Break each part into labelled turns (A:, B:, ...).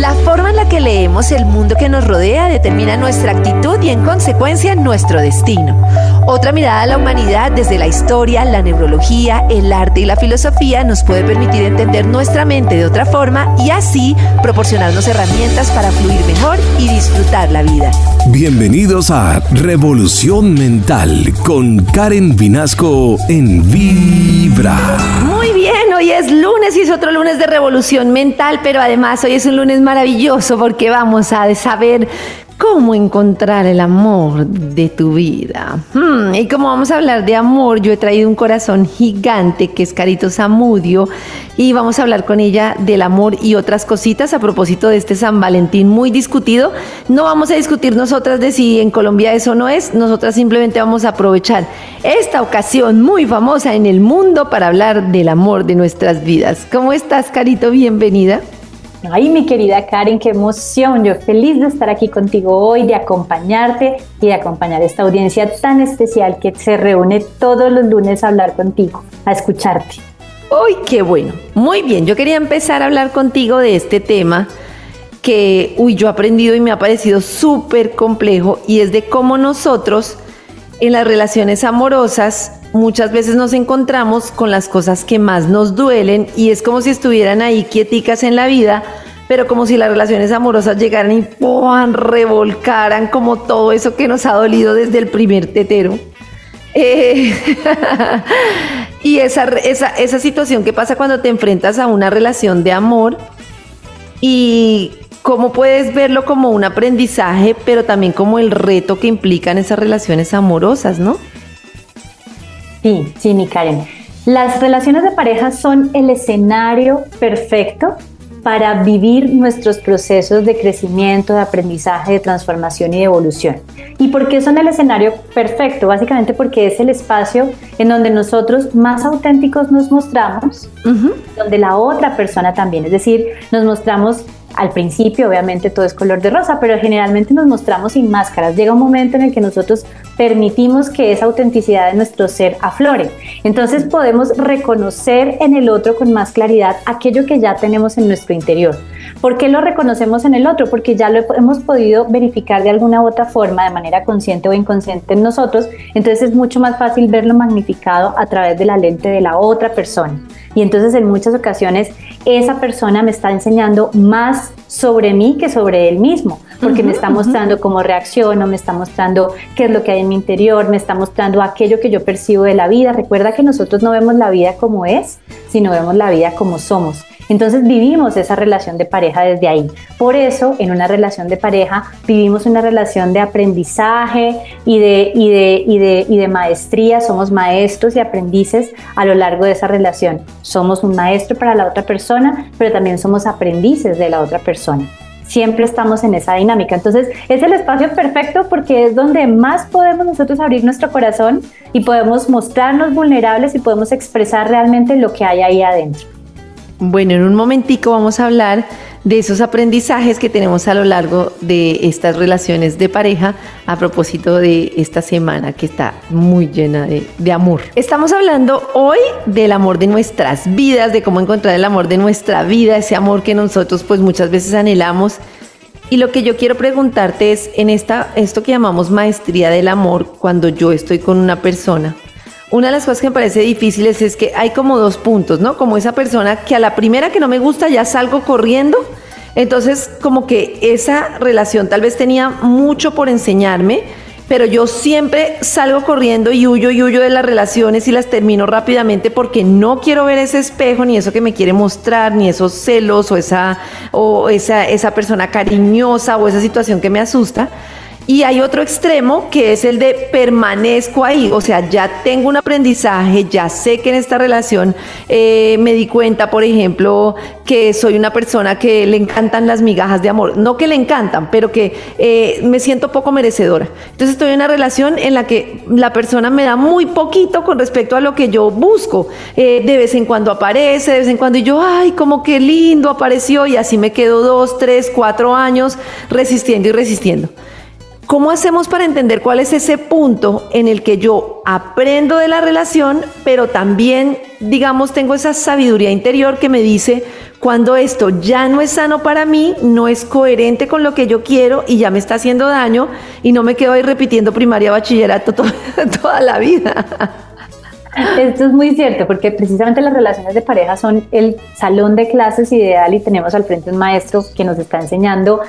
A: La forma en la que leemos el mundo que nos rodea determina nuestra actitud y en consecuencia nuestro destino. Otra mirada a la humanidad desde la historia, la neurología, el arte y la filosofía nos puede permitir entender nuestra mente de otra forma y así proporcionarnos herramientas para fluir mejor y disfrutar la vida.
B: Bienvenidos a Revolución Mental con Karen Vinasco en Vibra.
A: Muy bien, hoy es lunes y es otro lunes de Revolución Mental, pero además hoy es un lunes maravilloso porque vamos a saber cómo encontrar el amor de tu vida. Hmm, y como vamos a hablar de amor, yo he traído un corazón gigante que es Carito Zamudio y vamos a hablar con ella del amor y otras cositas a propósito de este San Valentín muy discutido. No vamos a discutir nosotras de si en Colombia eso no es, nosotras simplemente vamos a aprovechar esta ocasión muy famosa en el mundo para hablar del amor de nuestras vidas. ¿Cómo estás, Carito? Bienvenida.
C: Ay, mi querida Karen, qué emoción. Yo feliz de estar aquí contigo hoy, de acompañarte y de acompañar esta audiencia tan especial que se reúne todos los lunes a hablar contigo, a escucharte.
A: ¡Ay, qué bueno! Muy bien, yo quería empezar a hablar contigo de este tema que, uy, yo he aprendido y me ha parecido súper complejo y es de cómo nosotros en las relaciones amorosas muchas veces nos encontramos con las cosas que más nos duelen y es como si estuvieran ahí quieticas en la vida, pero como si las relaciones amorosas llegaran y ¡pum! revolcaran como todo eso que nos ha dolido desde el primer tetero. Eh, y esa, esa, esa situación que pasa cuando te enfrentas a una relación de amor y cómo puedes verlo como un aprendizaje, pero también como el reto que implican esas relaciones amorosas, ¿no?
C: Sí, sí, mi Karen. Las relaciones de pareja son el escenario perfecto para vivir nuestros procesos de crecimiento, de aprendizaje, de transformación y de evolución. ¿Y por qué son el escenario perfecto? Básicamente porque es el espacio en donde nosotros más auténticos nos mostramos, donde la otra persona también, es decir, nos mostramos al principio obviamente todo es color de rosa, pero generalmente nos mostramos sin máscaras. Llega un momento en el que nosotros permitimos que esa autenticidad de nuestro ser aflore. Entonces podemos reconocer en el otro con más claridad aquello que ya tenemos en nuestro interior. ¿Por qué lo reconocemos en el otro? Porque ya lo hemos podido verificar de alguna u otra forma, de manera consciente o inconsciente en nosotros. Entonces es mucho más fácil verlo magnificado a través de la lente de la otra persona. Y entonces en muchas ocasiones esa persona me está enseñando más sobre mí que sobre él mismo, porque me está mostrando cómo reacciono, me está mostrando qué es lo que hay en mi interior, me está mostrando aquello que yo percibo de la vida. Recuerda que nosotros no vemos la vida como es, sino vemos la vida como somos. Entonces vivimos esa relación de pareja desde ahí. Por eso, en una relación de pareja, vivimos una relación de aprendizaje y de, y de, y de, y de maestría. Somos maestros y aprendices a lo largo de esa relación. Somos un maestro para la otra persona, pero también somos aprendices de la otra persona siempre estamos en esa dinámica. Entonces es el espacio perfecto porque es donde más podemos nosotros abrir nuestro corazón y podemos mostrarnos vulnerables y podemos expresar realmente lo que hay ahí adentro.
A: Bueno, en un momentico vamos a hablar de esos aprendizajes que tenemos a lo largo de estas relaciones de pareja a propósito de esta semana que está muy llena de, amor. Estamos hablando hoy del amor de nuestras vidas, de cómo encontrar el amor de nuestra vida, ese amor que nosotros pues muchas veces anhelamos. Y lo que yo quiero preguntarte es en esta, esto que llamamos maestría del amor, cuando yo estoy con una persona, una de las cosas que me parece difíciles es que hay como dos puntos, ¿no? Como esa persona que a la primera que no me gusta ya salgo corriendo. Entonces, como que esa relación tal vez tenía mucho por enseñarme, pero yo siempre salgo corriendo y huyo y huyo de las relaciones y las termino rápidamente porque no quiero ver ese espejo, ni eso que me quiere mostrar, ni esos celos o esa, o esa, esa persona cariñosa o esa situación que me asusta. Y hay otro extremo que es el de permanezco ahí, o sea, ya tengo un aprendizaje, ya sé que en esta relación eh, me di cuenta, por ejemplo, que soy una persona que le encantan las migajas de amor, no que le encantan, pero que eh, me siento poco merecedora. Entonces estoy en una relación en la que la persona me da muy poquito con respecto a lo que yo busco. Eh, de vez en cuando aparece, de vez en cuando y yo, ay, como que lindo apareció y así me quedo dos, tres, cuatro años resistiendo y resistiendo. ¿Cómo hacemos para entender cuál es ese punto en el que yo aprendo de la relación, pero también, digamos, tengo esa sabiduría interior que me dice cuando esto ya no es sano para mí, no es coherente con lo que yo quiero y ya me está haciendo daño y no me quedo ahí repitiendo primaria, bachillerato toda, la vida?
C: Esto es muy cierto, porque precisamente las relaciones de pareja son el salón de clases ideal y tenemos al frente un maestro que nos está enseñando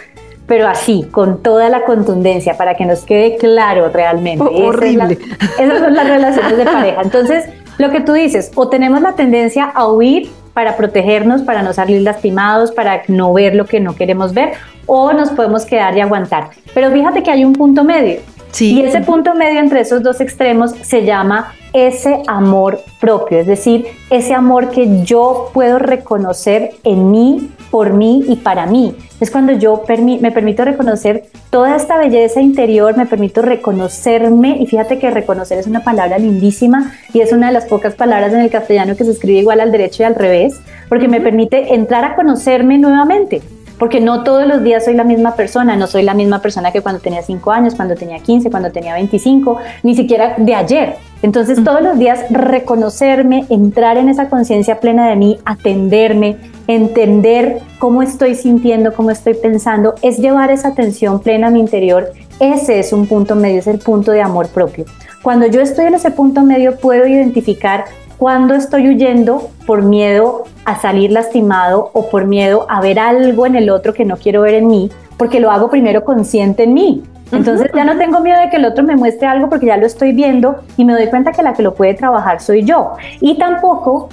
C: pero así, con toda la contundencia, para que nos quede claro realmente.
A: horrible.
C: esas son las relaciones de pareja. Entonces, lo que tú dices, o tenemos la tendencia a huir para protegernos, para no salir lastimados, para no ver lo que no queremos ver, o nos podemos quedar y aguantar. Pero fíjate que hay un punto medio. Sí. Y ese punto medio entre esos dos extremos se llama ese amor propio, es decir, ese amor que yo puedo reconocer en mí, por mí y para mí. Es cuando yo me permito reconocer toda esta belleza interior, me permito reconocerme y fíjate que reconocer es una palabra lindísima y es una de las pocas palabras en el castellano que se escribe igual al derecho y al revés, porque me permite entrar a conocerme nuevamente porque no todos los días soy la misma persona, no soy la misma persona que cuando tenía 5 años, cuando tenía 15, cuando tenía 25, ni siquiera de ayer. Entonces todos los días reconocerme, entrar en esa conciencia plena de mí, atenderme, entender cómo estoy sintiendo, cómo estoy pensando, es llevar esa atención plena a mi interior. Ese es un punto medio, es el punto de amor propio. Cuando yo estoy en ese punto medio puedo identificar cuando estoy huyendo por miedo a salir lastimado o por miedo a ver algo en el otro que no quiero ver en mí, porque lo hago primero consciente en mí. Entonces ya no tengo miedo de que el otro me muestre algo porque ya lo estoy viendo y me doy cuenta que la que lo puede trabajar soy yo. Y tampoco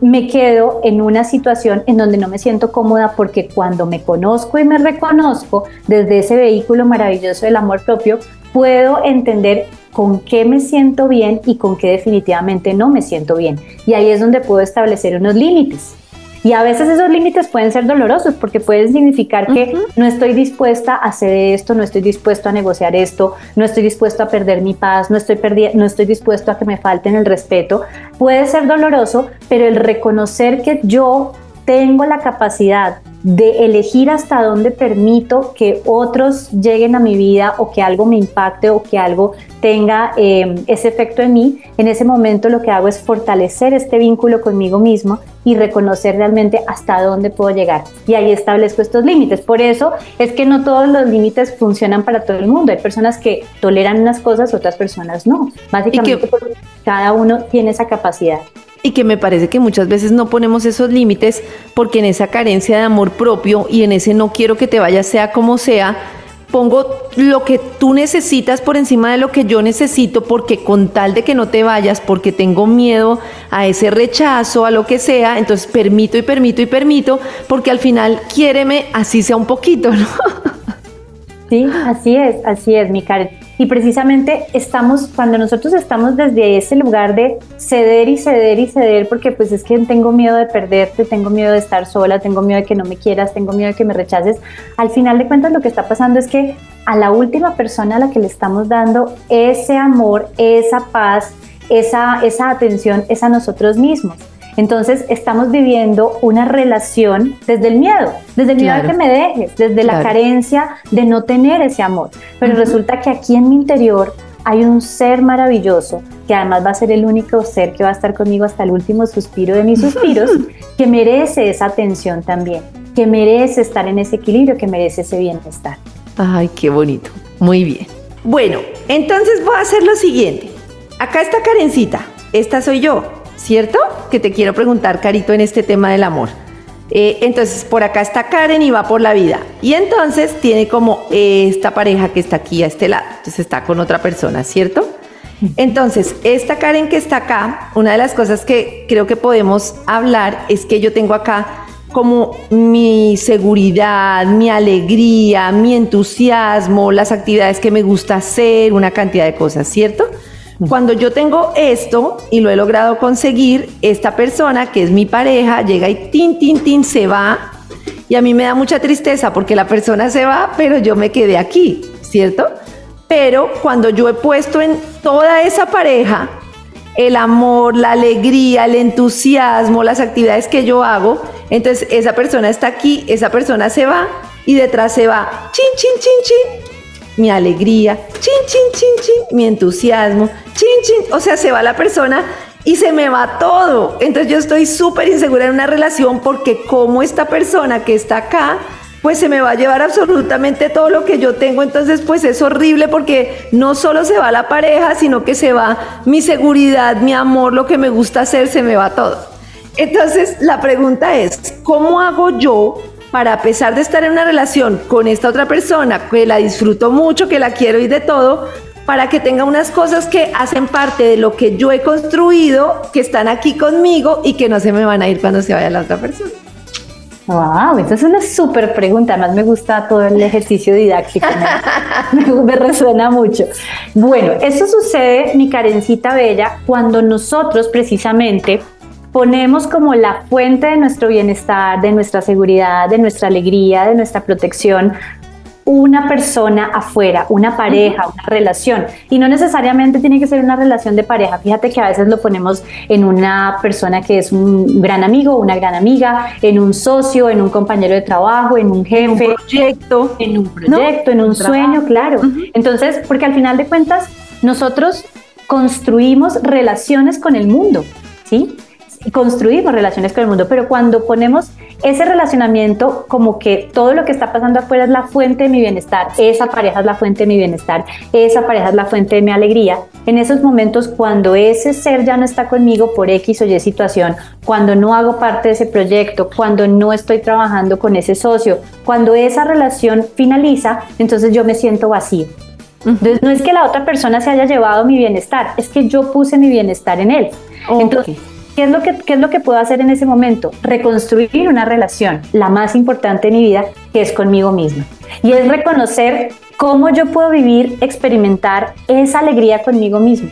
C: me quedo en una situación en donde no me siento cómoda porque cuando me conozco y me reconozco desde ese vehículo maravilloso del amor propio, puedo entender con qué me siento bien y con qué definitivamente no me siento bien. Y ahí es donde puedo establecer unos límites. Y a veces esos límites pueden ser dolorosos porque pueden significar que no estoy dispuesta a hacer esto, no estoy dispuesto a negociar esto, no estoy dispuesto a perder mi paz, no estoy, no estoy dispuesto a que me falten el respeto. Puede ser doloroso, pero el reconocer que yo tengo la capacidad de elegir hasta dónde permito que otros lleguen a mi vida o que algo me impacte o que algo tenga eh, ese efecto en mí, en ese momento lo que hago es fortalecer este vínculo conmigo mismo y reconocer realmente hasta dónde puedo llegar. Y ahí establezco estos límites. Por eso es que no todos los límites funcionan para todo el mundo. Hay personas que toleran unas cosas, otras personas no. Básicamente porque cada uno tiene esa capacidad
A: y que me parece que muchas veces no ponemos esos límites porque en esa carencia de amor propio y en ese no quiero que te vayas sea como sea, pongo lo que tú necesitas por encima de lo que yo necesito porque con tal de que no te vayas, porque tengo miedo a ese rechazo, a lo que sea, entonces permito y permito y permito porque al final quiéreme así sea un poquito, ¿no?
C: Sí, así es, así es, mi Karen. Y precisamente estamos, cuando nosotros estamos desde ese lugar de ceder y ceder y ceder, porque pues es que tengo miedo de perderte, tengo miedo de estar sola, tengo miedo de que no me quieras, tengo miedo de que me rechaces, al final de cuentas lo que está pasando es que a la última persona a la que le estamos dando ese amor, esa paz, esa, esa atención es a nosotros mismos. Entonces estamos viviendo una relación desde el miedo, desde el miedo a que me dejes, desde la carencia de no tener ese amor. Pero resulta que aquí en mi interior hay un ser maravilloso que además va a ser el único ser que va a estar conmigo hasta el último suspiro de mis suspiros, que merece esa atención también, que merece estar en ese equilibrio, que merece ese bienestar.
A: Ay, qué bonito. Muy bien. Bueno, entonces voy a hacer lo siguiente. Acá está Karencita. Esta soy yo. ¿Cierto? Que te quiero preguntar, Carito, en este tema del amor. Eh, entonces, por acá está Karen y va por la vida. Y entonces tiene como esta pareja que está aquí a este lado. Entonces está con otra persona, ¿cierto? Entonces, esta Karen que está acá, una de las cosas que creo que podemos hablar es que yo tengo acá como mi seguridad, mi alegría, mi entusiasmo, las actividades que me gusta hacer, una cantidad de cosas, ¿cierto? Cuando yo tengo esto y lo he logrado conseguir, esta persona que es mi pareja llega y tin, tin, tin, se va. Y a mí me da mucha tristeza porque la persona se va, pero yo me quedé aquí, ¿cierto? Pero cuando yo he puesto en toda esa pareja el amor, la alegría, el entusiasmo, las actividades que yo hago, entonces esa persona está aquí, esa persona se va y detrás se va, chin, chin, chin, chin, mi alegría, chin, chin, chin, chin, mi entusiasmo, chin, chin. O sea, se va la persona y se me va todo. Entonces yo estoy súper insegura en una relación porque como esta persona que está acá, pues se me va a llevar absolutamente todo lo que yo tengo. Entonces, pues es horrible porque no solo se va la pareja, sino que se va mi seguridad, mi amor, lo que me gusta hacer, se me va todo. Entonces, la pregunta es, ¿cómo hago yo para, a pesar de estar en una relación con esta otra persona, que la disfruto mucho, que la quiero y de todo, para que tenga unas cosas que hacen parte de lo que yo he construido, que están aquí conmigo y que no se me van a ir cuando se vaya la otra persona?
C: Wow, esa es una súper pregunta. Además, me gusta todo el ejercicio didáctico. Me, me, resuena mucho. Bueno, eso sucede, mi carencita bella, cuando nosotros precisamente ponemos como la fuente de nuestro bienestar, de nuestra seguridad, de nuestra alegría, de nuestra protección, una persona afuera, una pareja, una relación. Y no necesariamente tiene que ser una relación de pareja. Fíjate que a veces lo ponemos en una persona que es un gran amigo, una gran amiga, en un socio, en un compañero de trabajo, en un jefe. En un
A: proyecto.
C: En un proyecto, en un, sueño, claro. Entonces, porque al final de cuentas, nosotros construimos relaciones con el mundo, ¿sí? Construimos relaciones con el mundo, pero cuando ponemos ese relacionamiento como que todo lo que está pasando afuera es la fuente de mi bienestar, esa pareja es la fuente de mi bienestar, esa pareja es la fuente de mi alegría, en esos momentos cuando ese ser ya no está conmigo por X o Y situación, cuando no hago parte de ese proyecto, cuando no estoy trabajando con ese socio, cuando esa relación finaliza, entonces yo me siento vacío. Entonces no es que la otra persona se haya llevado mi bienestar, es que yo puse mi bienestar en él. Entonces, ¿Qué es, lo que, ¿Qué es lo que puedo hacer en ese momento? Reconstruir una relación, la más importante de mi vida, que es conmigo misma. Y es reconocer cómo yo puedo vivir, experimentar esa alegría conmigo mismo.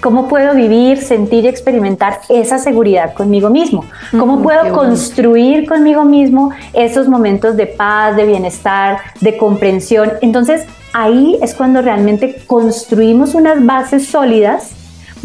C: ¿Cómo puedo vivir, sentir y experimentar esa seguridad conmigo mismo? ¿Cómo puedo construir conmigo mismo esos momentos de paz, de bienestar, de comprensión? Entonces, ahí es cuando realmente construimos unas bases sólidas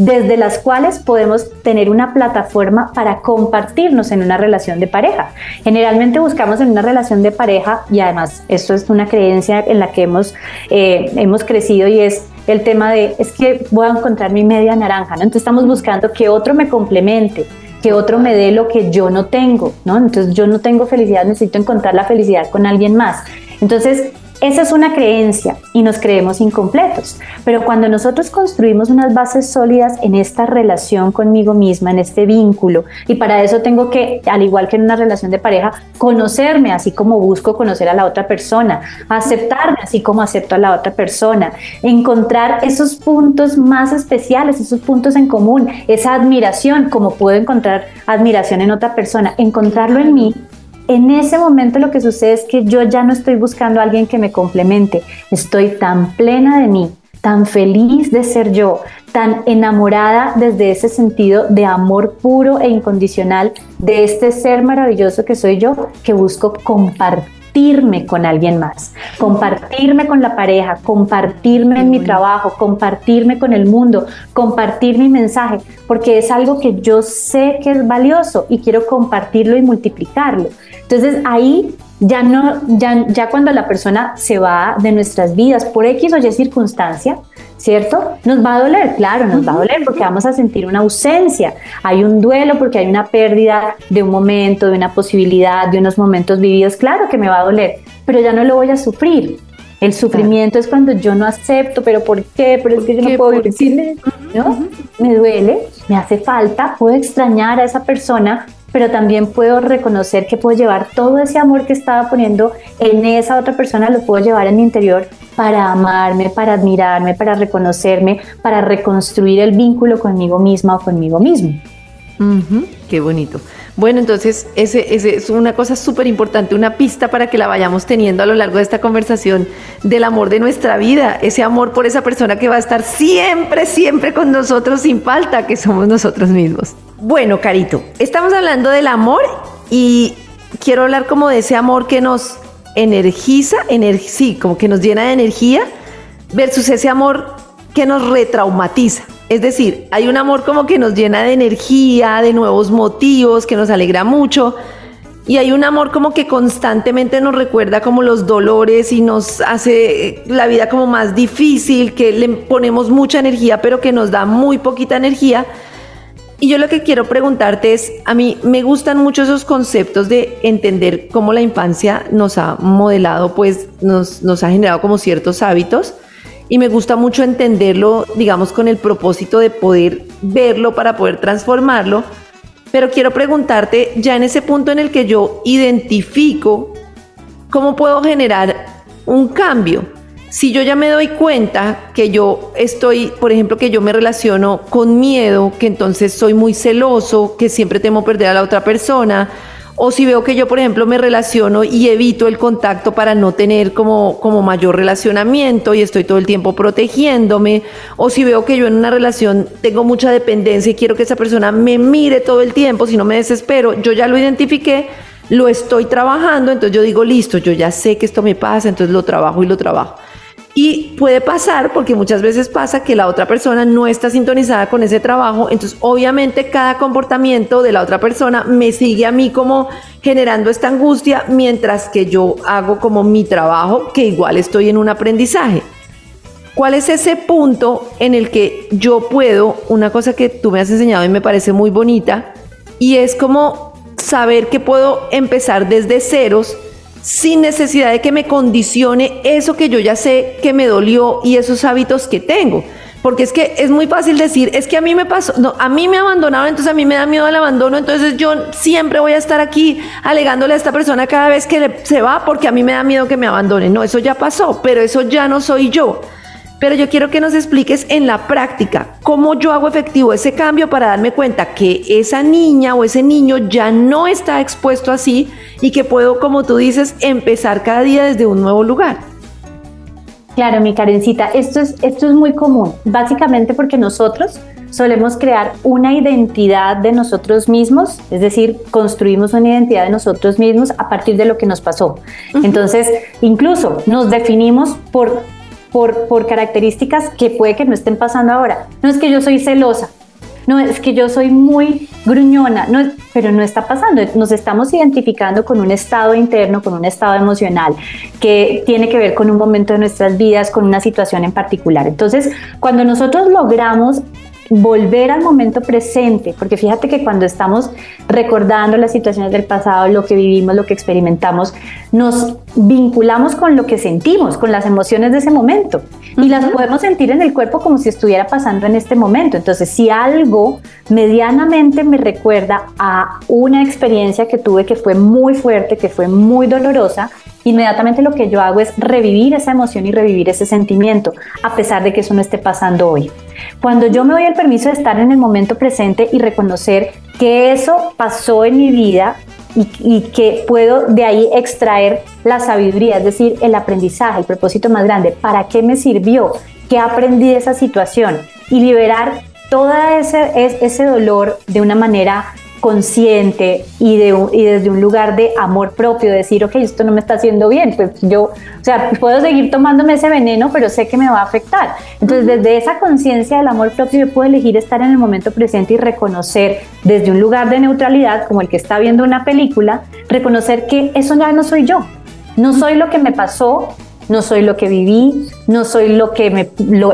C: desde las cuales podemos tener una plataforma para compartirnos en una relación de pareja. Generalmente buscamos en una relación de pareja, y además esto es una creencia en la que hemos, eh, hemos crecido y es el tema de, es que voy a encontrar mi media naranja, ¿no? Entonces estamos buscando que otro me complemente, que otro me dé lo que yo no tengo, ¿no? Entonces yo no tengo felicidad, necesito encontrar la felicidad con alguien más. Entonces, esa es una creencia y nos creemos incompletos. Pero cuando nosotros construimos unas bases sólidas en esta relación conmigo misma, en este vínculo, y para eso tengo que, al igual que en una relación de pareja, conocerme así como busco conocer a la otra persona, aceptarme así como acepto a la otra persona, encontrar esos puntos más especiales, esos puntos en común, esa admiración, como puedo encontrar admiración en otra persona, encontrarlo en mí en ese momento lo que sucede es que yo ya no estoy buscando a alguien que me complemente, estoy tan plena de mí, tan feliz de ser yo, tan enamorada desde ese sentido de amor puro e incondicional de este ser maravilloso que soy yo, que busco compartir compartirme con alguien más, compartirme con la pareja, compartirme en mi trabajo, compartirme con el mundo, compartir mi mensaje, porque es algo que yo sé que es valioso y quiero compartirlo y multiplicarlo. Entonces ahí ya no, ya, ya cuando la persona se va de nuestras vidas por X o Y circunstancia, ¿cierto? Nos va a doler, claro, nos va a doler porque vamos a sentir una ausencia. Hay un duelo porque hay una pérdida de un momento, de una posibilidad, de unos momentos vividos, claro que me va a doler, pero ya no lo voy a sufrir. El sufrimiento es cuando yo no acepto, pero ¿por qué? Pero es que yo no puedo vivir sin ¿no? Me duele, me hace falta, puedo extrañar a esa persona, pero también puedo reconocer que puedo llevar todo ese amor que estaba poniendo en esa otra persona, lo puedo llevar en mi interior para amarme, para admirarme, para reconocerme, para reconstruir el vínculo conmigo misma o conmigo mismo.
A: qué bonito. Bueno, entonces ese es una cosa súper importante, una pista para que la vayamos teniendo a lo largo de esta conversación del amor de nuestra vida, ese amor por esa persona que va a estar siempre, siempre con nosotros sin falta, que somos nosotros mismos. Bueno, Carito, estamos hablando del amor y quiero hablar como de ese amor que nos energiza, sí, como que nos llena de energía, versus ese amor que nos retraumatiza. Es decir, hay un amor como que nos llena de energía, de nuevos motivos, que nos alegra mucho, y hay un amor como que constantemente nos recuerda como los dolores y nos hace la vida como más difícil, que le ponemos mucha energía pero que nos da muy poquita energía. Y yo lo que quiero preguntarte es, a mí me gustan mucho esos conceptos de entender cómo la infancia nos ha modelado, pues nos, nos ha generado como ciertos hábitos. Y me gusta mucho entenderlo, digamos, con el propósito de poder verlo para poder transformarlo pero quiero preguntarte, ya en ese punto en el que yo identifico cómo puedo generar un cambio, si yo ya me doy cuenta que yo estoy, por ejemplo, que yo me relaciono con miedo, que entonces soy muy celoso, que siempre temo perder a la otra persona, o si veo que yo, por ejemplo, me relaciono y evito el contacto para no tener como, como mayor relacionamiento y estoy todo el tiempo protegiéndome, o si veo que yo en una relación tengo mucha dependencia y quiero que esa persona me mire todo el tiempo, si no me desespero, yo ya lo identifiqué, lo estoy trabajando, entonces yo digo, listo, yo ya sé que esto me pasa, entonces lo trabajo y lo trabajo. Y puede pasar, porque muchas veces pasa que la otra persona no está sintonizada con ese trabajo, entonces obviamente cada comportamiento de la otra persona me sigue a mí como generando esta angustia mientras que yo hago como mi trabajo, que igual estoy en un aprendizaje. ¿Cuál es ese punto en el que yo puedo, una cosa que tú me has enseñado y me parece muy bonita, y es como saber que puedo empezar desde ceros? Sin necesidad de que me condicione eso que yo ya sé que me dolió y esos hábitos que tengo. Porque es que es muy fácil decir, es que a mí me pasó, no, a mí me abandonaron, entonces a mí me da miedo el abandono, entonces yo siempre voy a estar aquí alegándole a esta persona cada vez que se va porque a mí me da miedo que me abandone. No, eso ya pasó, pero eso ya no soy yo. Pero yo quiero que nos expliques en la práctica cómo yo hago efectivo ese cambio para darme cuenta que esa niña o ese niño ya no está expuesto así y que puedo, como tú dices, empezar cada día desde un nuevo lugar.
C: Claro, mi Karencita, esto es, esto es muy común, básicamente porque nosotros solemos crear una identidad de nosotros mismos, es decir, construimos una identidad de nosotros mismos a partir de lo que nos pasó. Entonces, incluso nos definimos por por, características que puede que no estén pasando ahora. No es que yo soy celosa, no es que yo soy muy gruñona, no, pero no está pasando. Nos estamos identificando con un estado interno, con un estado emocional que tiene que ver con un momento de nuestras vidas, con una situación en particular. Entonces, cuando nosotros logramos volver al momento presente, porque fíjate que cuando estamos recordando las situaciones del pasado, lo que vivimos, lo que experimentamos, nos vinculamos con lo que sentimos, con las emociones de ese momento y las podemos sentir en el cuerpo como si estuviera pasando en este momento. Entonces, si algo medianamente me recuerda a una experiencia que tuve que fue muy fuerte, que fue muy dolorosa, inmediatamente lo que yo hago es revivir esa emoción y revivir ese sentimiento, a pesar de que eso no esté pasando hoy. Cuando yo me doy el permiso de estar en el momento presente y reconocer que eso pasó en mi vida y, que puedo de ahí extraer la sabiduría, es decir, el aprendizaje, el propósito más grande, ¿para qué me sirvió? ¿Qué aprendí de esa situación? Y liberar todo ese, ese dolor de una manera consciente y, de, y desde un lugar de amor propio, decir, ok, esto no me está haciendo bien, pues yo, o sea, puedo seguir tomándome ese veneno, pero sé que me va a afectar. Entonces, desde esa conciencia del amor propio, yo puedo elegir estar en el momento presente y reconocer desde un lugar de neutralidad, como el que está viendo una película, reconocer que eso ya no soy yo, no soy lo que me pasó, no soy lo que viví, no soy lo que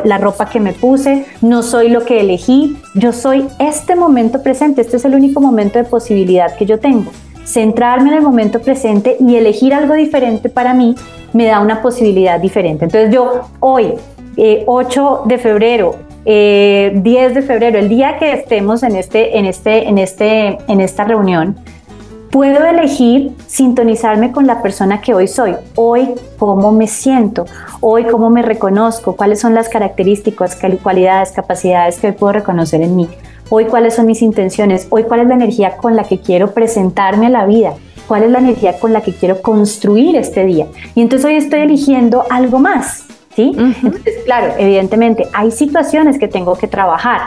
C: la ropa que me puse, no soy lo que elegí, yo soy este momento presente, este es el único momento de posibilidad que yo tengo. Centrarme en el momento presente y elegir algo diferente para mí me da una posibilidad diferente. Entonces yo hoy, 8 eh, de febrero, 10 eh, de febrero, el día que estemos en, este, en, este, en, este, en esta reunión, Puedo elegir sintonizarme con la persona que hoy soy, hoy cómo me siento, hoy cómo me reconozco, cuáles son las características, cualidades, capacidades que puedo reconocer en mí, hoy cuáles son mis intenciones, hoy cuál es la energía con la que quiero presentarme a la vida, cuál es la energía con la que quiero construir este día. Y entonces hoy estoy eligiendo algo más, ¿sí? Entonces, claro, evidentemente hay situaciones que tengo que trabajar,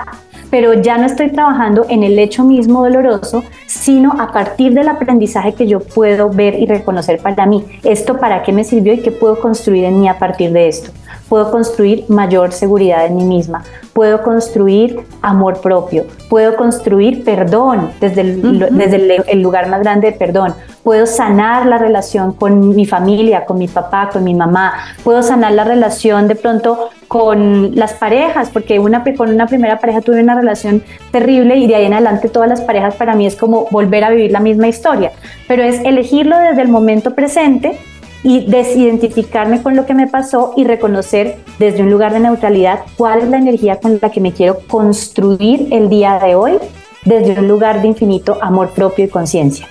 C: pero ya no estoy trabajando en el hecho mismo doloroso, sino a partir del aprendizaje que yo puedo ver y reconocer para mí. ¿Esto para qué me sirvió y qué puedo construir en mí a partir de esto? Puedo construir mayor seguridad en mí misma, puedo construir amor propio, puedo construir perdón desde el, desde el lugar más grande de perdón, puedo sanar la relación con mi familia, con mi papá, con mi mamá, puedo sanar la relación de pronto con las parejas, porque una, con una primera pareja tuve una relación terrible y de ahí en adelante todas las parejas para mí es como volver a vivir la misma historia, pero es elegirlo desde el momento presente y desidentificarme con lo que me pasó y reconocer desde un lugar de neutralidad cuál es la energía con la que me quiero construir el día de hoy desde un lugar de infinito amor propio y conciencia.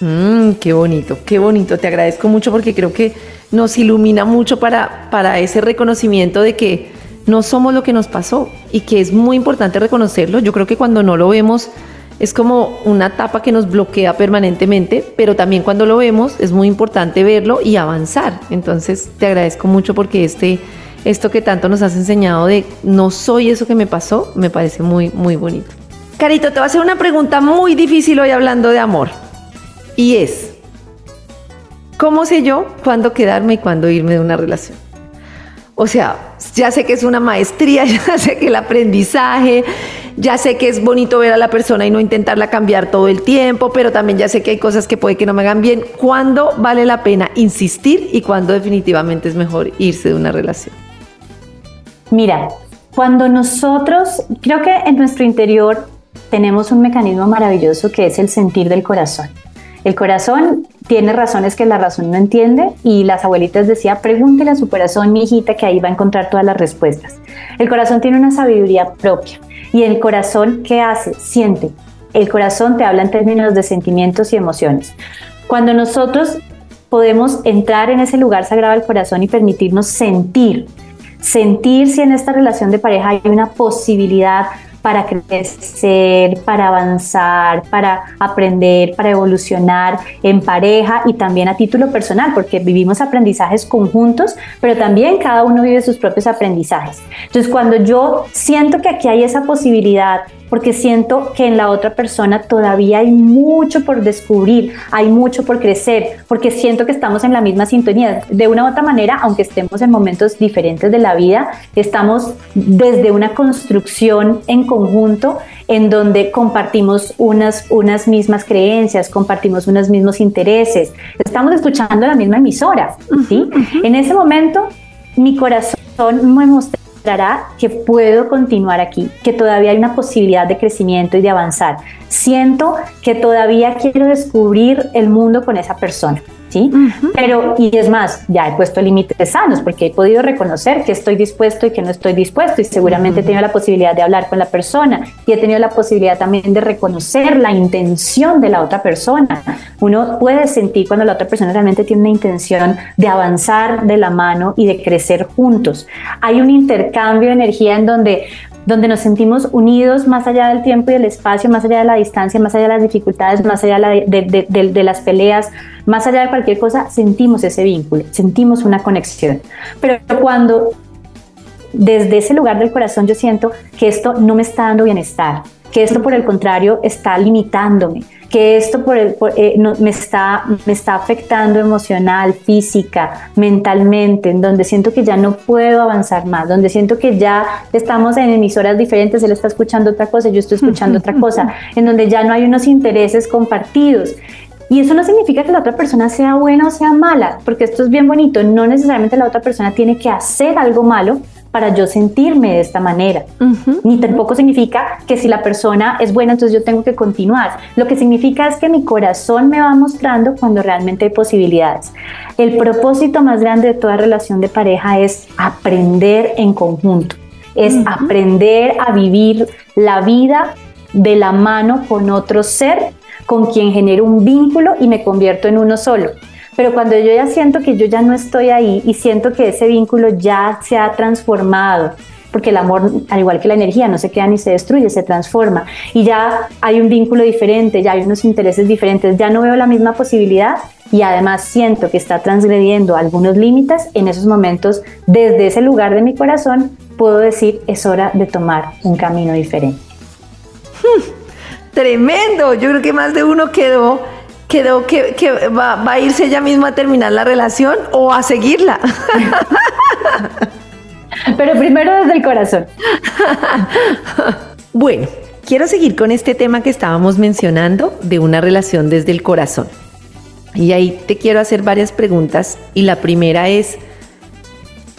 A: Mm, qué bonito, qué bonito. Te agradezco mucho porque creo que nos ilumina mucho para, para ese reconocimiento de que no somos lo que nos pasó y que es muy importante reconocerlo. Yo creo que cuando no lo vemos es como una tapa que nos bloquea permanentemente, pero también cuando lo vemos es muy importante verlo y avanzar. Entonces te agradezco mucho porque este, esto que tanto nos has enseñado de no soy eso que me pasó, me parece muy, muy bonito. Carito, te voy a hacer una pregunta muy difícil hoy hablando de amor. Y es, ¿cómo sé yo cuándo quedarme y cuándo irme de una relación? O sea, ya sé que es una maestría, ya sé que el aprendizaje, ya sé que es bonito ver a la persona y no intentarla cambiar todo el tiempo, pero también ya sé que hay cosas que puede que no me hagan bien. ¿Cuándo vale la pena insistir y cuándo definitivamente es mejor irse de una relación?
C: Mira, cuando nosotros, creo que en nuestro interior tenemos un mecanismo maravilloso que es el sentir del corazón. El corazón tiene razones que la razón no entiende y las abuelitas decían, pregúntele a su corazón, mi hijita, que ahí va a encontrar todas las respuestas. El corazón tiene una sabiduría propia y el corazón, ¿qué hace? Siente. El corazón te habla en términos de sentimientos y emociones. Cuando nosotros podemos entrar en ese lugar sagrado del corazón y permitirnos sentir, sentir si en esta relación de pareja hay una posibilidad para crecer, para avanzar, para aprender, para evolucionar en pareja y también a título personal, porque vivimos aprendizajes conjuntos, pero también cada uno vive sus propios aprendizajes. Entonces, cuando yo siento que aquí hay esa posibilidad porque siento que en la otra persona todavía hay mucho por descubrir, hay mucho por crecer, porque siento que estamos en la misma sintonía. De una u otra manera, aunque estemos en momentos diferentes de la vida, estamos desde una construcción en conjunto en donde compartimos unas, unas mismas creencias, compartimos unos mismos intereses, estamos escuchando la misma emisora, ¿sí? En ese momento, mi corazón me mostró que puedo continuar aquí, que todavía hay una posibilidad de crecimiento y de avanzar. Siento que todavía quiero descubrir el mundo con esa persona. ¿Sí? Pero, y es más, ya he puesto límites sanos porque he podido reconocer que estoy dispuesto y que no estoy dispuesto y seguramente he tenido la posibilidad de hablar con la persona y he tenido la posibilidad también de reconocer la intención de la otra persona. Uno puede sentir cuando la otra persona realmente tiene una intención de avanzar de la mano y de crecer juntos. Hay un intercambio de energía en donde donde nos sentimos unidos más allá del tiempo y del espacio, más allá de la distancia, más allá de las dificultades, más allá de, las peleas, más allá de cualquier cosa, sentimos ese vínculo, sentimos una conexión. Pero cuando desde ese lugar del corazón yo siento que esto no me está dando bienestar, que esto por el contrario está limitándome, que esto por el, eh, me, está, me está afectando emocional, física, mentalmente, en donde siento que ya no puedo avanzar más, donde siento que ya estamos en emisoras diferentes, él está escuchando otra cosa, yo estoy escuchando otra cosa, en donde ya no hay unos intereses compartidos. Y eso no significa que la otra persona sea buena o sea mala, porque esto es bien bonito, no necesariamente la otra persona tiene que hacer algo malo para yo sentirme de esta manera. Ni tampoco significa que si la persona es buena, entonces yo tengo que continuar. Lo que significa es que mi corazón me va mostrando cuando realmente hay posibilidades. El propósito más grande de toda relación de pareja es aprender en conjunto, es aprender a vivir la vida de la mano con otro ser con quien genero un vínculo y me convierto en uno solo. Pero cuando yo ya siento que yo ya no estoy ahí y siento que ese vínculo ya se ha transformado, porque el amor, al igual que la energía, no se queda ni se destruye, se transforma. Y ya hay un vínculo diferente, ya hay unos intereses diferentes, ya no veo la misma posibilidad y además siento que está transgrediendo algunos límites, en esos momentos, desde ese lugar de mi corazón, puedo decir, es hora de tomar un camino diferente.
A: Tremendo, yo creo que más de uno quedó quedó que, va, a irse ella misma a terminar la relación o a seguirla.
C: Pero primero desde el corazón.
A: bueno, quiero seguir con este tema que estábamos mencionando de una relación desde el corazón. Y ahí te quiero hacer varias preguntas y la primera es,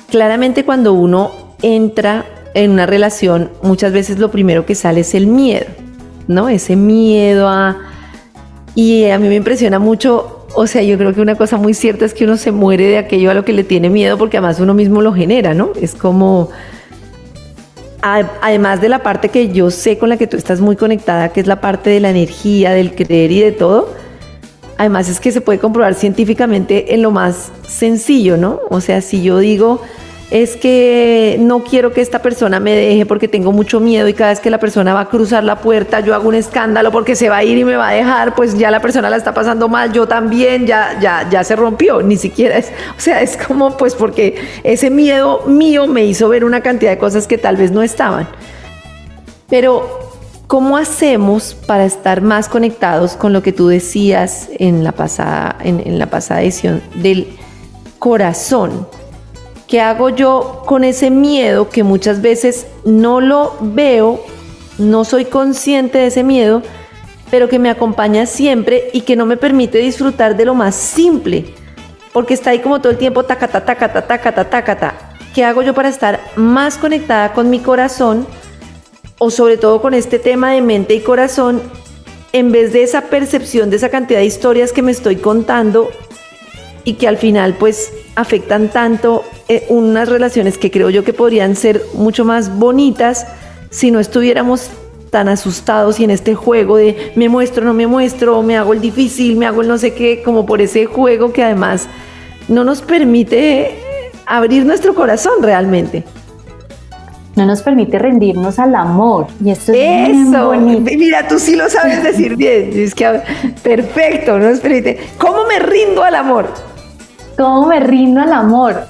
A: claramente cuando uno entra en una relación, muchas veces lo primero que sale es el miedo, ¿no? Ese miedo a... Y a mí me impresiona mucho, o sea, yo creo que una cosa muy cierta es que uno se muere de aquello a lo que le tiene miedo porque además uno mismo lo genera, ¿no? Es como... Además de la parte que yo sé con la que tú estás muy conectada, que es la parte de la energía, del creer y de todo, además es que se puede comprobar científicamente en lo más sencillo, ¿no? O sea, si yo digo, es que no quiero que esta persona me deje porque tengo mucho miedo y cada vez que la persona va a cruzar la puerta yo hago un escándalo porque se va a ir y me va a dejar, pues ya la persona la está pasando mal, yo también, ya, ya, ya se rompió, ni siquiera es, o sea, es como pues porque ese miedo mío me hizo ver una cantidad de cosas que tal vez no estaban. Pero, ¿cómo hacemos para estar más conectados con lo que tú decías en la pasada, en la pasada edición del corazón? ¿Qué hago yo con ese miedo que muchas veces no lo veo, no soy consciente de ese miedo, pero que me acompaña siempre y que no me permite disfrutar de lo más simple? Porque está ahí como todo el tiempo, tacata, tacata, tacata, tacata. ¿Qué hago yo para estar más conectada con mi corazón? O sobre todo con este tema de mente y corazón, en vez de esa percepción de esa cantidad de historias que me estoy contando y que al final pues afectan tanto eh, unas relaciones que creo yo que podrían ser mucho más bonitas si no estuviéramos tan asustados y en este juego de me muestro, no me muestro, me hago el difícil, me hago el no sé qué, como por ese juego que además no nos permite abrir nuestro corazón realmente.
C: No nos permite rendirnos al amor. Y esto es
A: Eso, mira, tú sí lo sabes decir bien. Es que perfecto, no nos permite. ¿Cómo me rindo al amor?
C: ¿Cómo me rindo al amor?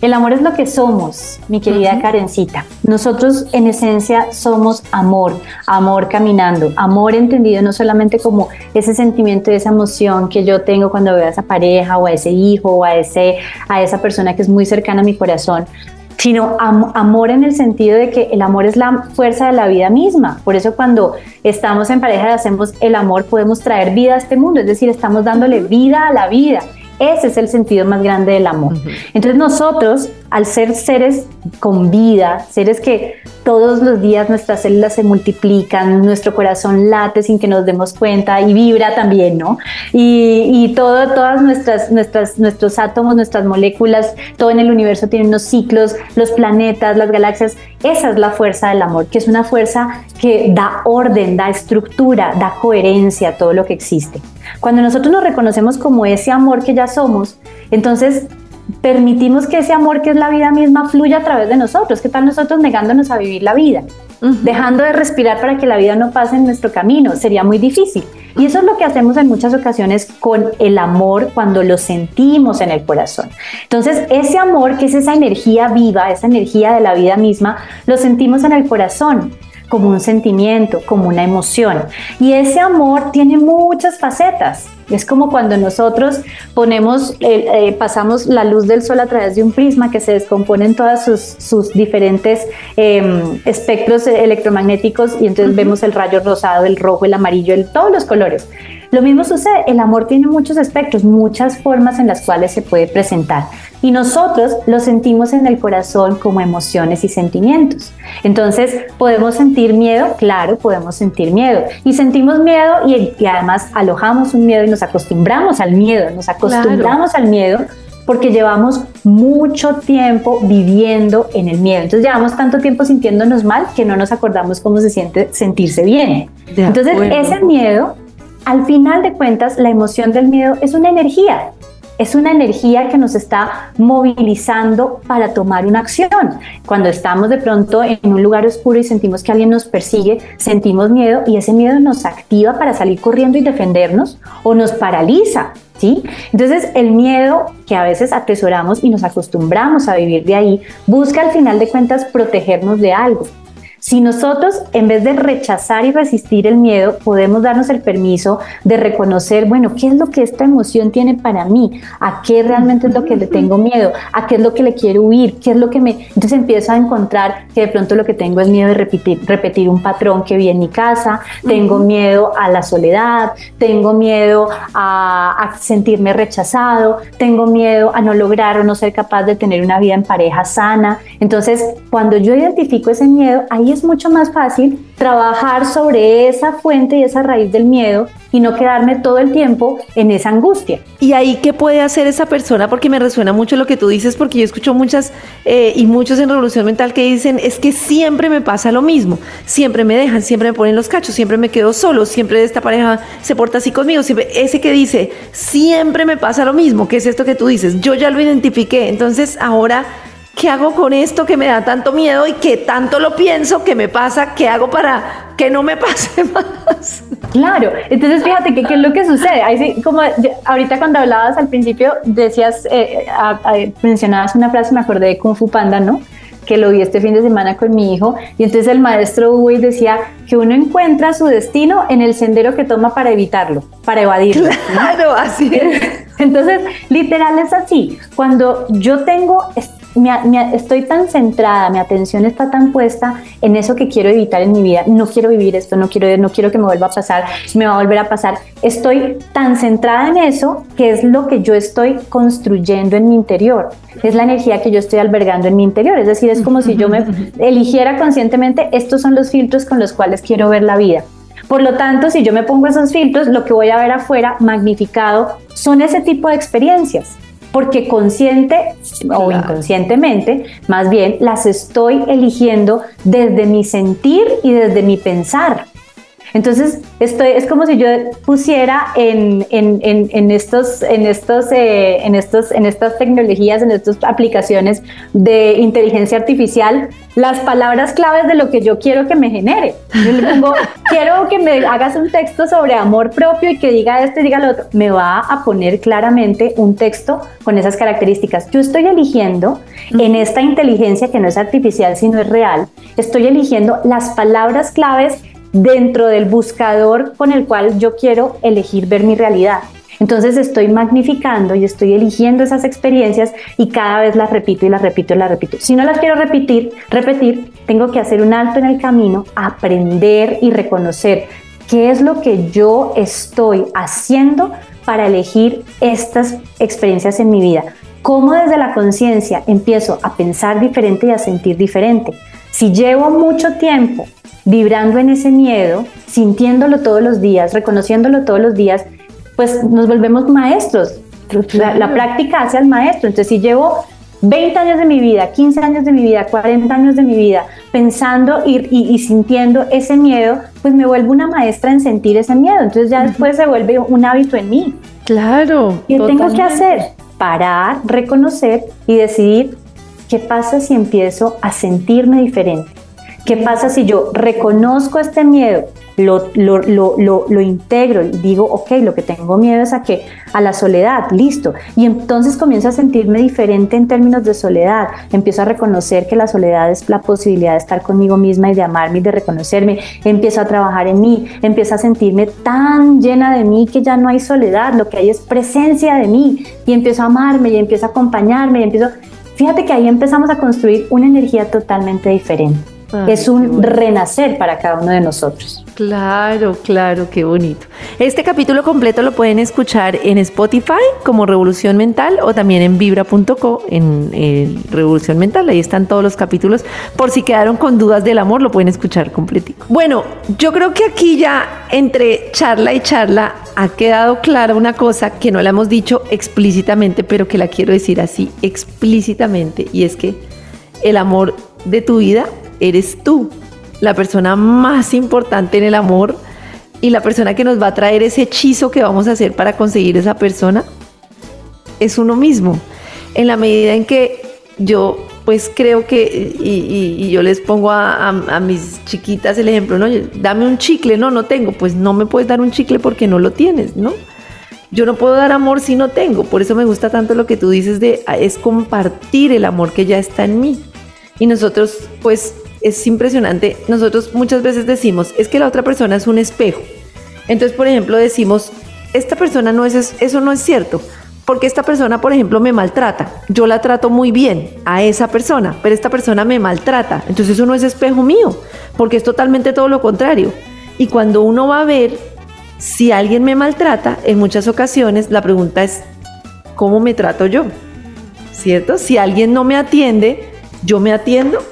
C: El amor es lo que somos, mi querida Karencita. Nosotros en esencia somos amor, amor caminando, amor entendido no solamente como ese sentimiento y esa emoción que yo tengo cuando veo a esa pareja o a ese hijo o a, ese, a esa persona que es muy cercana a mi corazón, sino amor en el sentido de que el amor es la fuerza de la vida misma. Por eso cuando estamos en pareja y hacemos el amor podemos traer vida a este mundo, es decir, estamos dándole vida a la vida. Ese es el sentido más grande del amor. Entonces nosotros, al ser seres con vida, seres que todos los días nuestras células se multiplican, nuestro corazón late sin que nos demos cuenta y vibra también, ¿no? Y, todo, todas nuestras, nuestras, nuestros átomos, nuestras moléculas, todo en el universo tiene unos ciclos, los planetas, las galaxias. Esa es la fuerza del amor, que es una fuerza que da orden, da estructura, da coherencia a todo lo que existe. Cuando nosotros nos reconocemos como ese amor que ya somos, entonces permitimos que ese amor que es la vida misma fluya a través de nosotros. ¿Qué tal nosotros negándonos a vivir la vida? Dejando de respirar para que la vida no pase en nuestro camino. Sería muy difícil. Y eso es lo que hacemos en muchas ocasiones con el amor cuando lo sentimos en el corazón. Entonces, ese amor, que es esa energía viva, esa energía de la vida misma, lo sentimos en el corazón como un sentimiento, como una emoción. Y ese amor tiene muchas facetas. Es como cuando nosotros ponemos, eh, eh, pasamos la luz del sol a través de un prisma que se descompone en todos sus, diferentes em, espectros electromagnéticos y entonces vemos el rayo rosado, el rojo, el amarillo, el, todos los colores. Lo mismo sucede, el amor tiene muchos espectros, muchas formas en las cuales se puede presentar y nosotros lo sentimos en el corazón como emociones y sentimientos. Entonces, ¿podemos sentir miedo? Claro, podemos sentir miedo. Y sentimos miedo y, además alojamos un miedo y nos acostumbramos al miedo, nos acostumbramos al miedo porque llevamos mucho tiempo viviendo en el miedo. Entonces llevamos tanto tiempo sintiéndonos mal que no nos acordamos cómo se siente sentirse bien. Entonces ese miedo al final de cuentas, la emoción del miedo es una energía. Es una energía que nos está movilizando para tomar una acción. Cuando estamos de pronto en un lugar oscuro y sentimos que alguien nos persigue, sentimos miedo y ese miedo nos activa para salir corriendo y defendernos o nos paraliza. ¿Sí? Entonces el miedo que a veces atesoramos y nos acostumbramos a vivir de ahí, busca al final de cuentas protegernos de algo. Si nosotros, en vez de rechazar y resistir el miedo, podemos darnos el permiso de reconocer, bueno, ¿qué es lo que esta emoción tiene para mí? ¿A qué realmente es lo que le tengo miedo? ¿A qué es lo que le quiero huir? ¿Qué es lo que me... Entonces empiezo a encontrar que de pronto lo que tengo es miedo de repetir, repetir un patrón que vi en mi casa, tengo miedo a la soledad, tengo miedo a, a sentirme rechazado, tengo miedo a no lograr o no ser capaz de tener una vida en pareja sana. Entonces, cuando yo identifico ese miedo, ahí es mucho más fácil trabajar sobre esa fuente y esa raíz del miedo y no quedarme todo el tiempo en esa angustia.
A: ¿Y ahí qué puede hacer esa persona? Porque me resuena mucho lo que tú dices, porque yo escucho muchas eh, y muchos en Revolución Mental que dicen, es que siempre me pasa lo mismo, siempre me dejan, siempre me ponen los cachos, siempre me quedo solo, siempre esta pareja se porta así conmigo, siempre ese que dice, siempre me pasa lo mismo, ¿qué es esto que tú dices? Yo ya lo identifiqué, entonces ahora ¿qué hago con esto que me da tanto miedo y que tanto lo pienso que me pasa? ¿Qué hago para que no me pase más?
C: Claro, entonces fíjate que qué es lo que sucede. Ahí como ahorita cuando hablabas al principio decías, eh, mencionabas una frase, me acordé de Kung Fu Panda, ¿no? que lo vi este fin de semana con mi hijo, y entonces el maestro Uwe decía que uno encuentra su destino en el sendero que toma para evitarlo, para evadirlo.
A: Claro, así es.
C: Entonces, literal es así. Cuando yo tengo estoy tan centrada, mi atención está tan puesta en eso que quiero evitar en mi vida. No quiero vivir esto, no quiero, no quiero que me vuelva a pasar, me va a volver a pasar. Estoy tan centrada en eso que es lo que yo estoy construyendo en mi interior. Es la energía que yo estoy albergando en mi interior. Es decir, es como si yo me eligiera conscientemente, estos son los filtros con los cuales quiero ver la vida. Por lo tanto, si yo me pongo esos filtros, lo que voy a ver afuera magnificado son ese tipo de experiencias porque consciente o inconscientemente, más bien, las estoy eligiendo desde mi sentir y desde mi pensar. Entonces, estoy, es como si yo pusiera en, en, en, estos, en, estos, eh, en, estos, en estas tecnologías, en estas aplicaciones de inteligencia artificial, las palabras claves de lo que yo quiero que me genere. Yo le pongo, quiero que me hagas un texto sobre amor propio y que diga esto y diga lo otro. Me va a poner claramente un texto con esas características. Yo estoy eligiendo en esta inteligencia que no es artificial, sino es real, estoy eligiendo las palabras claves dentro del buscador con el cual yo quiero elegir ver mi realidad. Entonces estoy magnificando y estoy eligiendo esas experiencias y cada vez las repito y las repito y las repito. Si no las quiero repetir, repetir, tengo que hacer un alto en el camino, aprender y reconocer qué es lo que yo estoy haciendo para elegir estas experiencias en mi vida. Cómo desde la conciencia empiezo a pensar diferente y a sentir diferente. Si llevo mucho tiempo vibrando en ese miedo, sintiéndolo todos los días, reconociéndolo todos los días, pues nos volvemos maestros. La, práctica hace al maestro. Entonces, si llevo 20 años de mi vida, 15 años de mi vida, 40 años de mi vida, pensando y, sintiendo ese miedo, pues me vuelvo una maestra en sentir ese miedo. Entonces ya después se vuelve un hábito en mí.
A: Claro.
C: ¿Qué tengo que hacer? Parar, reconocer y decidir qué pasa si empiezo a sentirme diferente. ¿Qué pasa si yo reconozco este miedo, lo, lo, lo, lo, integro digo, ok, lo que tengo miedo es a que a la soledad, listo. Y entonces comienzo a sentirme diferente en términos de soledad. Empiezo a reconocer que la soledad es la posibilidad de estar conmigo misma y de amarme y de reconocerme. Empiezo a trabajar en mí, empiezo a sentirme tan llena de mí que ya no hay soledad, lo que hay es presencia de mí. Y empiezo a amarme y empiezo a acompañarme y empiezo... Fíjate que ahí empezamos a construir una energía totalmente diferente es un renacer para cada uno de nosotros.
A: Claro, claro, qué bonito. Este capítulo completo lo pueden escuchar en Spotify como Revolución Mental o también en vibra.co en, Revolución Mental. Ahí están todos los capítulos. Por si quedaron con dudas del amor, lo pueden escuchar completito. Bueno, yo creo que aquí ya entre charla y charla ha quedado clara una cosa que no la hemos dicho explícitamente, pero que la quiero decir así explícitamente, y es que el amor de tu vida eres tú, la persona más importante en el amor y la persona que nos va a traer ese hechizo que vamos a hacer para conseguir esa persona es uno mismo. En la medida en que yo pues creo que, y, yo les pongo a, mis chiquitas el ejemplo, ¿no? Dame un chicle, no, no tengo, pues no me puedes dar un chicle porque no lo tienes, ¿no? Yo no puedo dar amor si no tengo, por eso me gusta tanto lo que tú dices de, es compartir el amor que ya está en mí. Y nosotros, pues es impresionante. Nosotros muchas veces decimos, es que la otra persona es un espejo. Entonces, por ejemplo, decimos, esta persona no es, eso no es cierto. Porque esta persona, por ejemplo, me maltrata. Yo la trato muy bien a esa persona, pero esta persona me maltrata. Entonces eso no es espejo mío, porque es totalmente todo lo contrario. Y cuando uno va a ver si alguien me maltrata, en muchas ocasiones la pregunta es, ¿cómo me trato yo? ¿Cierto? Si alguien no me atiende, yo me atiendo.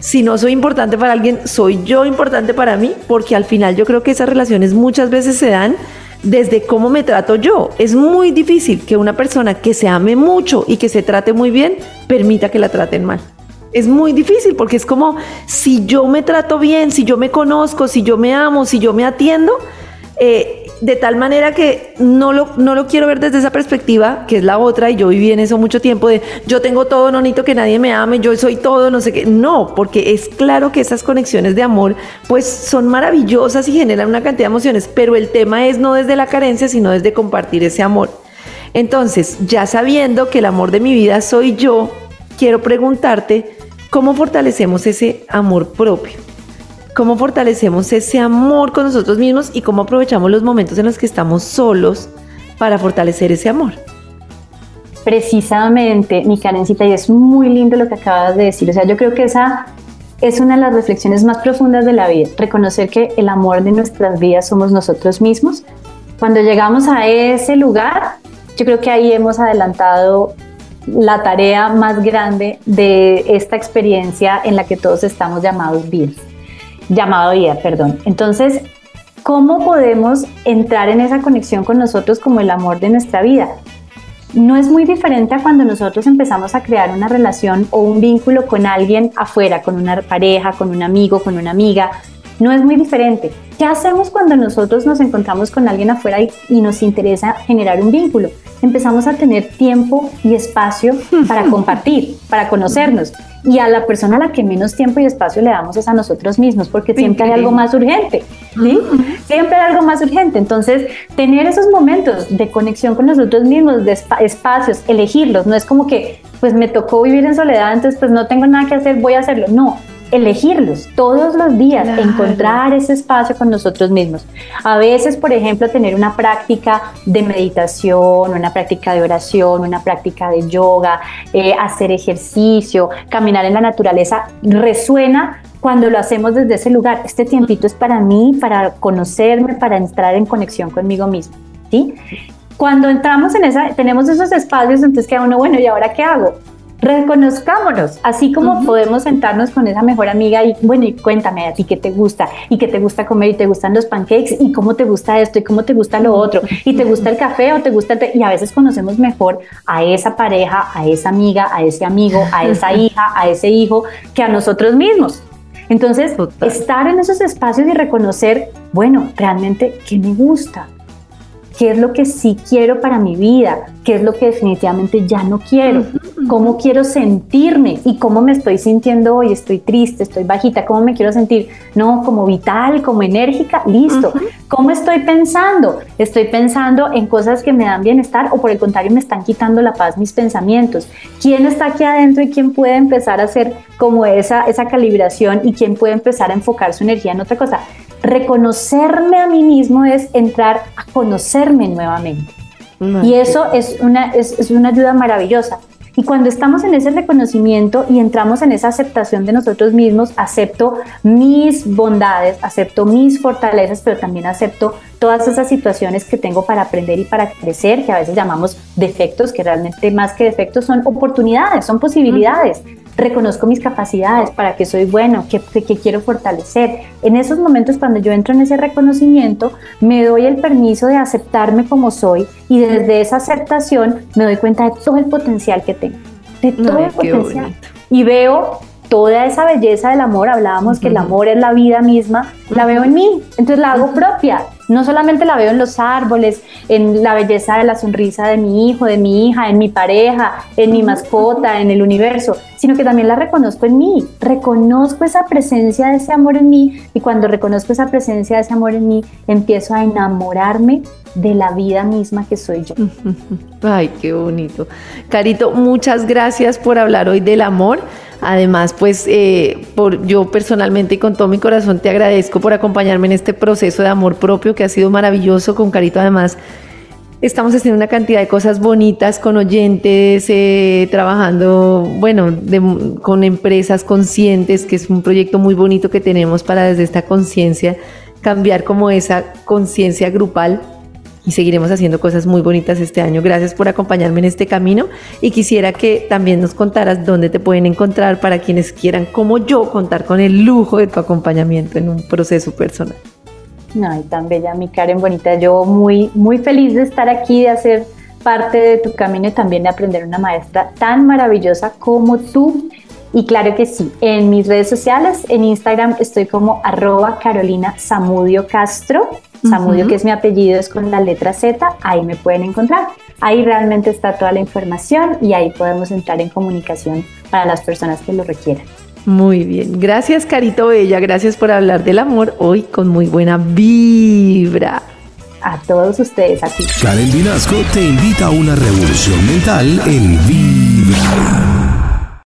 A: Si no soy importante para alguien, soy yo importante para mí, porque al final yo creo que esas relaciones muchas veces se dan desde cómo me trato yo. Es muy difícil que una persona que se ame mucho y que se trate muy bien permita que la traten mal. Es muy difícil porque es como si yo me trato bien, si yo me conozco, si yo me amo, si yo me atiendo, eh, de tal manera que no lo, no lo quiero ver desde esa perspectiva, que es la otra, y yo viví en eso mucho tiempo, de yo tengo todo, no necesito que nadie me ame, yo soy todo, no sé qué. No, porque es claro que esas conexiones de amor, pues son maravillosas y generan una cantidad de emociones, pero el tema es no desde la carencia, sino desde compartir ese amor. Entonces, ya sabiendo que el amor de mi vida soy yo, quiero preguntarte, ¿cómo fortalecemos ese amor propio? Cómo fortalecemos ese amor con nosotros mismos y cómo aprovechamos los momentos en los que estamos solos para fortalecer ese amor.
C: Precisamente, mi Karencita, y es muy lindo lo que acabas de decir. O sea, yo creo que esa es una de las reflexiones más profundas de la vida, reconocer que el amor de nuestras vidas somos nosotros mismos. Cuando llegamos a ese lugar, yo creo que ahí hemos adelantado la tarea más grande de esta experiencia en la que todos estamos llamados vivos llamado vida, perdón. Entonces, ¿cómo podemos entrar en esa conexión con nosotros como el amor de nuestra vida? No es muy diferente a cuando nosotros empezamos a crear una relación o un vínculo con alguien afuera, con una pareja, con un amigo, con una amiga. No es muy diferente. ¿Qué hacemos cuando nosotros nos encontramos con alguien afuera y, nos interesa generar un vínculo? Empezamos a tener tiempo y espacio para compartir, para conocernos y a la persona a la que menos tiempo y espacio le damos es a nosotros mismos, porque siempre hay algo más urgente, ¿sí? Siempre hay algo más urgente. Entonces, tener esos momentos de conexión con nosotros mismos, de espacios, elegirlos, no es como que, pues me tocó vivir en soledad, entonces pues no tengo nada que hacer, voy a hacerlo. No, elegirlos todos los días, encontrar ese espacio con nosotros mismos. A veces, por ejemplo, tener una práctica de meditación, una práctica de oración, una práctica de yoga, eh, hacer ejercicio, caminar en la naturaleza, resuena cuando lo hacemos desde ese lugar. Este tiempito es para mí, para conocerme, para entrar en conexión conmigo mismo. ¿sí? Cuando entramos en esa, tenemos esos espacios, entonces queda uno, bueno, ¿y ahora qué hago? Reconozcámonos, así como podemos sentarnos con esa mejor amiga y bueno, y cuéntame a ti qué te gusta y qué te gusta comer y te gustan los pancakes y cómo te gusta esto y cómo te gusta lo otro y te gusta el café o te gusta el y a veces conocemos mejor a esa pareja, a esa amiga, a ese amigo, a esa hija, a ese hijo que a nosotros mismos. Entonces, estar en esos espacios y reconocer, bueno, realmente qué me gusta, qué es lo que sí quiero para mi vida, qué es lo que definitivamente ya no quiero, cómo quiero sentirme y cómo me estoy sintiendo hoy, estoy triste, estoy bajita, cómo me quiero sentir, no, como vital, como enérgica, listo, cómo estoy pensando, estoy pensando en cosas que me dan bienestar o por el contrario me están quitando la paz mis pensamientos, quién está aquí adentro y quién puede empezar a hacer como esa, esa calibración y quién puede empezar a enfocar su energía en otra cosa reconocerme a mí mismo es entrar a conocerme nuevamente. y eso es una, es, una ayuda maravillosa. Y cuando estamos en ese reconocimiento y entramos en esa aceptación de nosotros mismos, acepto mis bondades, acepto mis fortalezas, pero también acepto todas esas situaciones que tengo para aprender y para crecer, que a veces llamamos defectos, que realmente más que defectos son oportunidades, son posibilidades reconozco mis capacidades, para qué soy bueno, qué, quiero fortalecer. En esos momentos cuando yo entro en ese reconocimiento, me doy el permiso de aceptarme como soy y desde esa aceptación me doy cuenta de todo el potencial que tengo, de todo el potencial. Y veo toda esa belleza del amor, hablábamos que el amor es la vida misma, la veo en mí, entonces la hago propia. No solamente la veo en los árboles, en la belleza de la sonrisa de mi hijo, de mi hija, en mi pareja, en mi mascota, en el universo, sino que también la reconozco en mí. Reconozco esa presencia de ese amor en mí y cuando reconozco esa presencia de ese amor en mí, empiezo a enamorarme de la vida misma que soy yo.
A: Ay, qué bonito. Carito, muchas gracias por hablar hoy del amor Además, pues eh, por, yo personalmente y con todo mi corazón te agradezco por acompañarme en este proceso de amor propio que ha sido maravilloso. Con Carito además estamos haciendo una cantidad de cosas bonitas con oyentes, eh, trabajando, bueno, con empresas conscientes, que es un proyecto muy bonito que tenemos para desde esta conciencia cambiar como esa conciencia grupal y seguiremos haciendo cosas muy bonitas este año. Gracias por acompañarme en este camino y quisiera que también nos contaras dónde te pueden encontrar para quienes quieran, como yo, contar con el lujo de tu acompañamiento en un proceso personal.
C: Ay, tan bella, mi Karen bonita. Yo muy, muy feliz de estar aquí, de hacer parte de tu camino y también de aprender una maestra tan maravillosa como tú. Y claro que sí, en mis redes sociales, en Instagram estoy como arroba Carolina Samudio Castro. Samudio, que es mi apellido, es con la letra Z, ahí me pueden encontrar. Ahí realmente está toda la información y ahí podemos entrar en comunicación para las personas que lo requieran.
A: Muy bien, gracias Carito Bella, gracias por hablar del amor hoy con muy buena vibra.
C: A todos ustedes, aquí.
B: Karen Vinasco te invita a una revolución mental en Vibra.